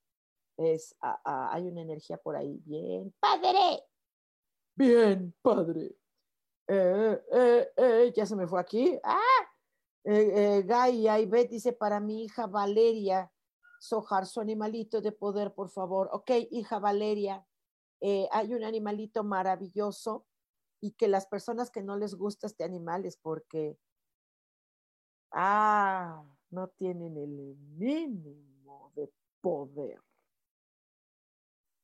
Es, a, a, hay una energía por ahí bien. ¡Padre! Bien, padre. Eh, eh, ya se me fue aquí. ¡Ah! Eh, Gaia y Beth dice para mi hija Valeria Sojar, su animalito de poder, por favor. Ok, hija Valeria, hay un animalito maravilloso y que las personas que no les gusta este animal es porque, ah, no tienen el mínimo de poder.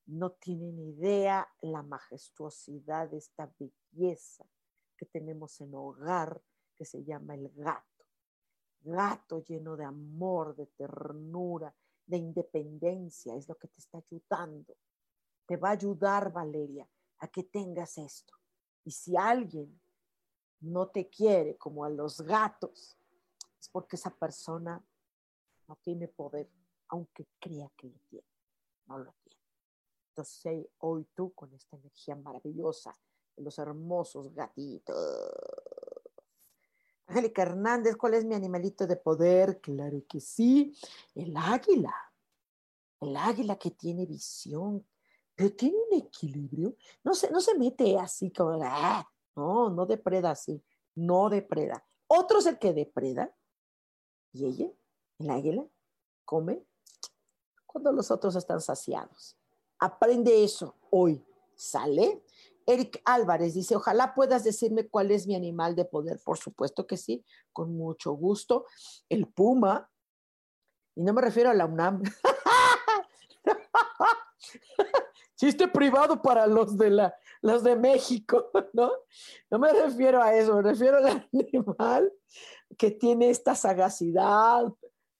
No tienen idea la majestuosidad de esta belleza que tenemos en hogar que se llama el gato. Gato lleno de amor, de ternura, de independencia, es lo que te está ayudando. Te va a ayudar, Valeria, a que tengas esto. Y si alguien no te quiere como a los gatos, es porque esa persona no tiene poder, aunque crea que lo tiene. No lo tiene. Entonces, hoy tú con esta energía maravillosa de los hermosos gatitos. Angélica Hernández, ¿cuál es mi animalito de poder? Claro que sí, el águila. El águila que tiene visión, pero tiene un equilibrio. No se, no se mete así como, ah, no, no depreda así, no depreda. Otro es el que depreda. Y ella, el águila, come cuando los otros están saciados. Aprende eso hoy, ¿sale? Eric Álvarez dice, ojalá puedas decirme cuál es mi animal de poder. Por supuesto que sí, con mucho gusto. El puma, y no me refiero a la UNAM. Chiste privado para los de, la, los de México, ¿no? No me refiero a eso, me refiero al animal que tiene esta sagacidad,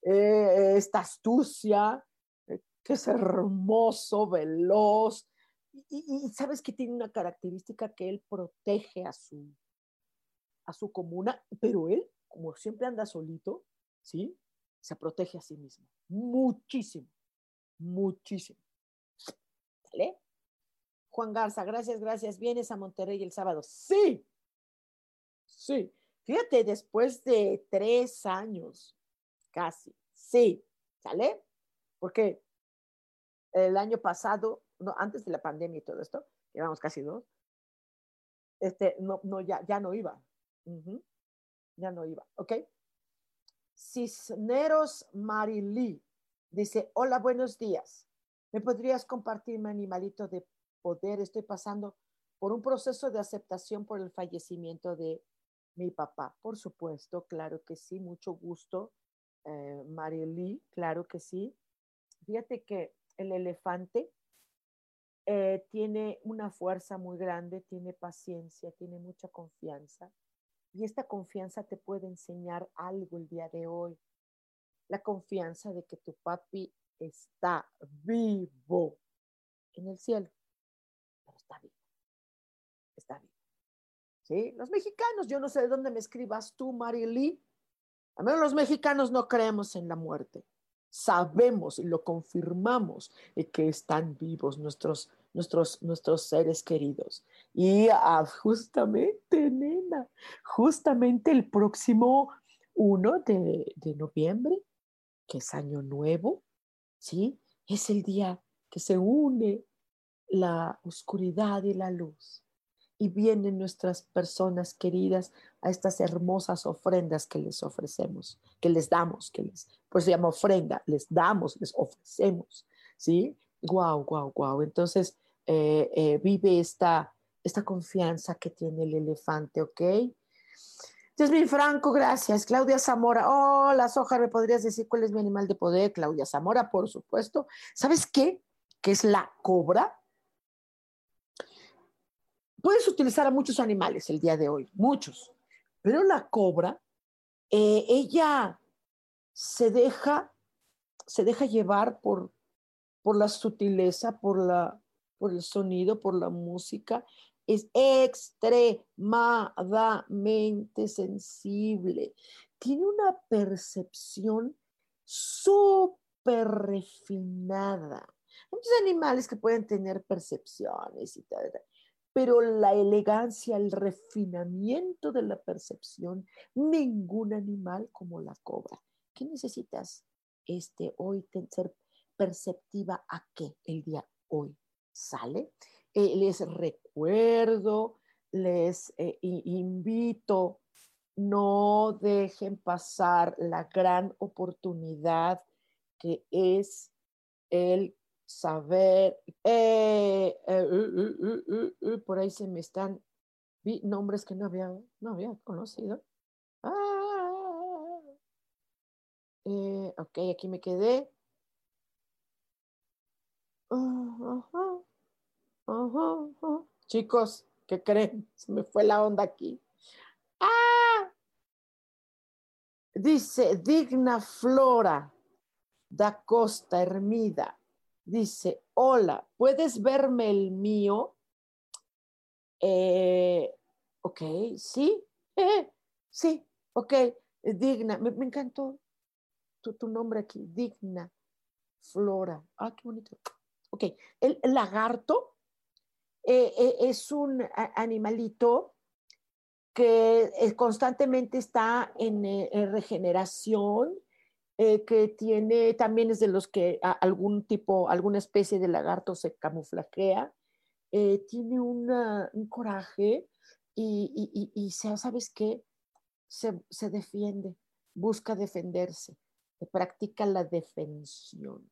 eh, esta astucia, eh, que es hermoso, veloz, y, sabes que tiene una característica que él protege a su, a su comuna, pero él, como siempre anda solito, ¿sí? Se protege a sí mismo. Muchísimo, muchísimo. ¿Vale? Juan Garza, gracias, gracias. ¿Vienes a Monterrey el sábado? Sí, sí. Fíjate, después de tres años, casi, sí, ¿sale? Porque el año pasado antes de la pandemia y todo esto, llevamos casi dos, este, no, no, ya, ya no iba. Ya no iba, ¿ok? Cisneros Marilí dice, hola, buenos días. ¿Me podrías compartir mi animalito de poder? Estoy pasando por un proceso de aceptación por el fallecimiento de mi papá. Por supuesto, claro que sí, mucho gusto, eh, Marilí, claro que sí. Fíjate que el elefante eh, tiene una fuerza muy grande, tiene paciencia, tiene mucha confianza. Y esta confianza te puede enseñar algo el día de hoy. La confianza de que tu papi está vivo en el cielo. Pero está vivo. Está vivo. ¿Sí? Los mexicanos, yo no sé de dónde me escribas tú, Marily. A menos los mexicanos no creemos en la muerte sabemos y lo confirmamos que están vivos nuestros, nuestros, nuestros seres queridos. Y ah, justamente, nena, justamente el próximo 1 de, de noviembre, que es año nuevo, ¿sí? Es el día que se une la oscuridad y la luz y vienen nuestras personas queridas a estas hermosas ofrendas que les ofrecemos, que les damos, que les, pues se llama ofrenda, les damos, les ofrecemos, ¿sí? Guau, guau, guau. Entonces, eh, eh, vive esta, esta confianza que tiene el elefante, ¿ok? Jasmine Franco, gracias. Claudia Zamora, hola, Soja, ¿me podrías decir cuál es mi animal de poder? Claudia Zamora, por supuesto. ¿Sabes qué? Que es la cobra puedes utilizar a muchos animales el día de hoy, muchos, pero la cobra eh, ella se deja, se deja llevar por, por la sutileza, por, la, por el sonido, por la música. Es extremadamente sensible. Tiene una percepción súper refinada. Hay muchos animales que pueden tener percepciones y tal, pero la elegancia, el refinamiento de la percepción, ningún animal como la cobra. ¿Qué necesitas este, hoy ser perceptiva a qué el día hoy? ¿Sale? Eh, les recuerdo, les eh, invito, no dejen pasar la gran oportunidad que es el saber. Eh, por ahí se me están vi nombres que no había, no había conocido. Ah, ok, aquí me quedé. Chicos, ¿qué creen? Se me fue la onda aquí. ¡Ah! Dice, digna flora da costa hermida. Dice, hola, ¿puedes verme el mío? Eh, ok, sí, sí, ok, digna, me, encantó tu, tu, nombre aquí, digna flora. Ah, qué bonito. Ok, el, lagarto eh, eh, es un animalito que eh, constantemente está en, regeneración, que tiene, también es de los que algún tipo, alguna especie de lagarto se camuflajea, tiene un coraje y, y, ¿sabes qué? Se, se, defiende, busca defenderse, practica la defensión.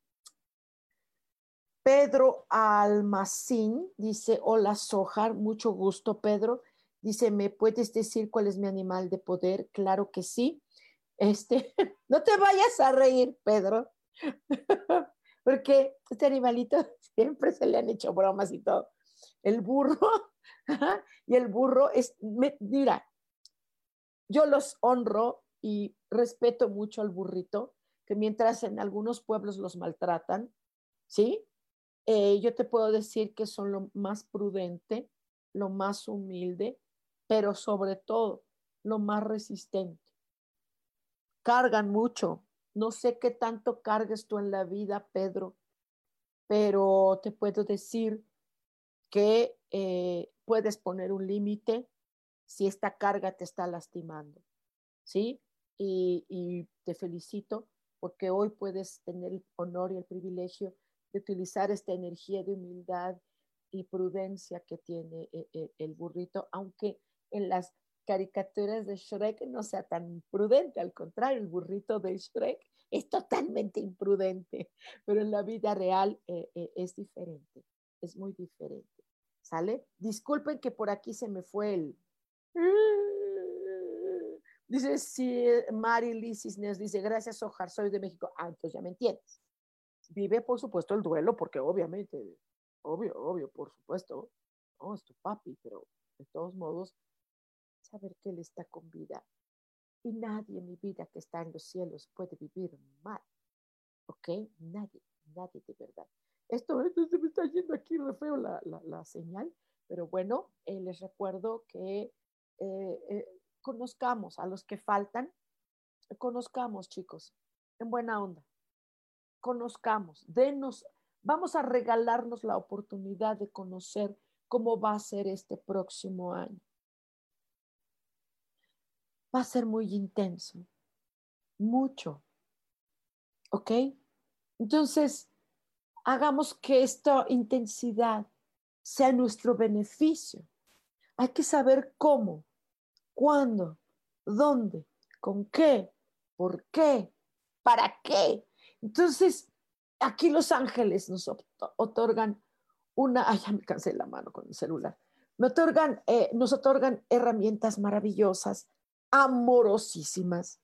Pedro Almacín dice, hola Sojar, mucho gusto Pedro. Dice, ¿me puedes decir cuál es mi animal de poder? Claro que sí. Este, no te vayas a reír, Pedro, porque este animalito siempre se le han hecho bromas y todo. El burro, y el burro es, mira, yo los honro y respeto mucho al burrito, que mientras en algunos pueblos los maltratan, ¿sí? Eh, yo te puedo decir que son lo más prudente, lo más humilde, pero sobre todo lo más resistente. Cargan mucho. No sé qué tanto cargues tú en la vida, Pedro, pero te puedo decir que eh, puedes poner un límite si esta carga te está lastimando. ¿Sí? Y, y te felicito porque hoy puedes tener el honor y el privilegio de utilizar esta energía de humildad y prudencia que tiene eh, eh, el burrito, aunque en las caricaturas de Shrek no sea tan prudente, al contrario, el burrito de Shrek es totalmente imprudente, pero en la vida real eh, es diferente, es muy diferente. ¿Sale? Disculpen que por aquí se me fue el... Dice, sí, Mari Cisneros dice, gracias, Ojar, soy de México. Ah, entonces ya me entiendes vive, por supuesto, el duelo, porque obviamente, obvio, obvio, por supuesto, no, es tu papi, pero de todos modos, saber que él está con vida. Y nadie en mi vida que está en los cielos puede vivir mal. ¿Ok? Nadie, nadie de verdad. Esto, se me está yendo aquí re feo la, la, señal, pero bueno, eh, les recuerdo que eh, eh, conozcamos a los que faltan, conozcamos, chicos, en buena onda conozcamos, denos, vamos a regalarnos la oportunidad de conocer cómo va a ser este próximo año. Va a ser muy intenso, mucho. ¿Ok? Entonces, hagamos que esta intensidad sea nuestro beneficio. Hay que saber cómo, cuándo, dónde, con qué, por qué, para qué. Entonces, aquí los ángeles nos otorgan una, ay, ya me cansé la mano con el celular, eh, nos otorgan herramientas maravillosas, amorosísimas,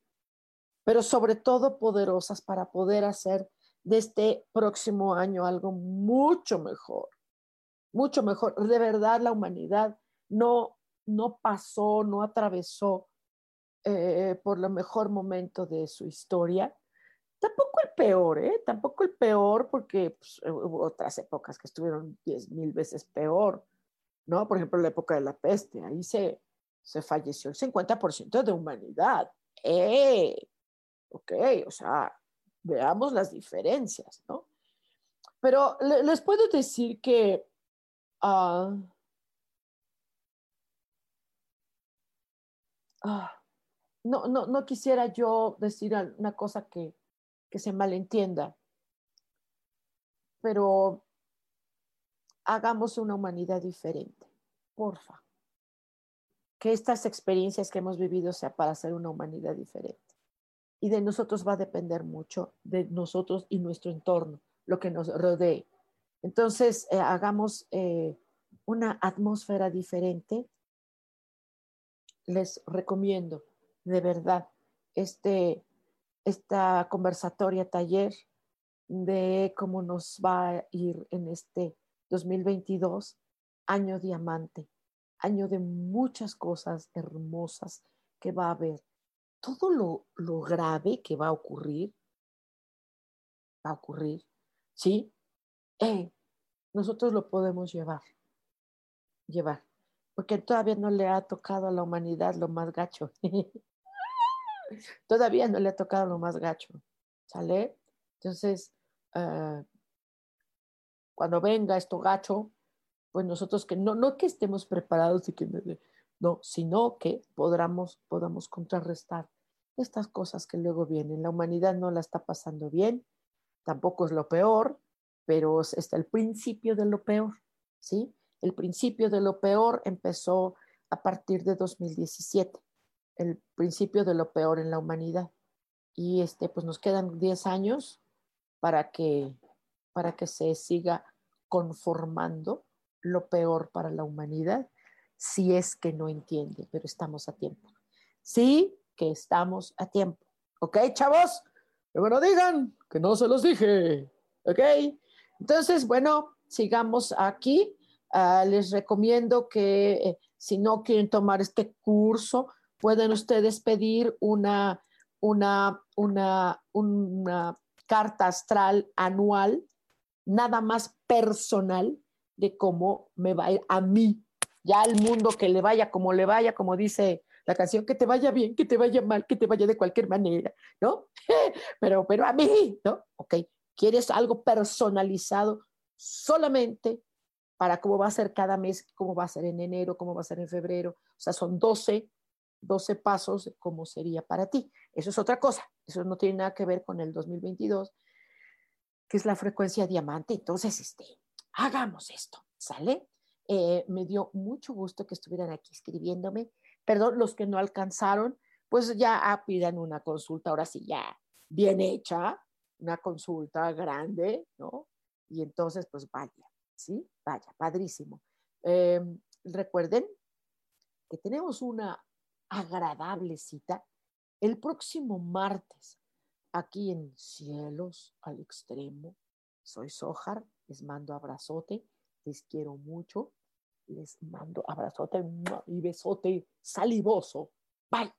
pero sobre todo poderosas para poder hacer de este próximo año algo mucho mejor, mucho mejor. De verdad, la humanidad no, no pasó, no atravesó eh, por lo mejor momento de su historia. Tampoco el peor, ¿eh? Tampoco el peor porque pues, hubo otras épocas que estuvieron diez mil veces peor, ¿no? Por ejemplo, la época de la peste, ahí se, se falleció el 50% de humanidad. ¡Eh! Ok, o sea, veamos las diferencias, ¿no? Pero les puedo decir que uh, no, no, no, quisiera yo decir una cosa que, que se malentienda, pero hagamos una humanidad diferente, porfa. Que estas experiencias que hemos vivido sea para hacer una humanidad diferente. Y de nosotros va a depender mucho, de nosotros y nuestro entorno lo que nos rodee. Entonces, eh, hagamos eh, una atmósfera diferente. Les recomiendo, de verdad, este, esta conversatoria taller de cómo nos va a ir en este 2022, año diamante, año de muchas cosas hermosas que va a haber. Todo lo, lo grave que va a ocurrir, va a ocurrir, ¿sí? Eh, nosotros lo podemos llevar, llevar, porque todavía no le ha tocado a la humanidad lo más gacho. todavía no le ha tocado lo más gacho, ¿sale? Entonces, uh, cuando venga esto gacho, pues nosotros que no, no que estemos preparados y que no, sino que podamos, podamos contrarrestar estas cosas que luego vienen. La humanidad no la está pasando bien, tampoco es lo peor, pero está el principio de lo peor, ¿sí? El principio de lo peor empezó a partir de 2017, el principio de lo peor en la humanidad. Y este, pues nos quedan 10 años para que, para que se siga conformando lo peor para la humanidad, si es que no entiende, pero estamos a tiempo. Sí que estamos a tiempo. ¿Ok, chavos? Que bueno digan, que no se los dije. ¿Ok? Entonces, bueno, sigamos aquí. Uh, les recomiendo que eh, si no quieren tomar este curso, pueden ustedes pedir una, una, una, una carta astral anual, nada más personal de cómo me va a ir a mí, ya al mundo que le vaya como le vaya, como dice la canción, que te vaya bien, que te vaya mal, que te vaya de cualquier manera, ¿no? pero, pero a mí, ¿no? Ok, quieres algo personalizado solamente para cómo va a ser cada mes, cómo va a ser en enero, cómo va a ser en febrero. O sea, son 12, 12 pasos de cómo sería para ti. Eso es otra cosa. Eso no tiene nada que ver con el 2022, que es la frecuencia diamante. Entonces, este, hagamos esto, ¿sale? Eh, me dio mucho gusto que estuvieran aquí escribiéndome. Perdón, los que no alcanzaron, pues ya ah, pidan una consulta, ahora sí, ya bien hecha, una consulta grande, ¿no? Y entonces, pues vaya, ¿sí? Vaya, padrísimo. Em, recuerden que tenemos una agradable cita el próximo martes aquí en Cielos al Extremo. Soy Sojar, les mando abrazote, les quiero mucho, les mando abrazote y besote salivoso. Bye.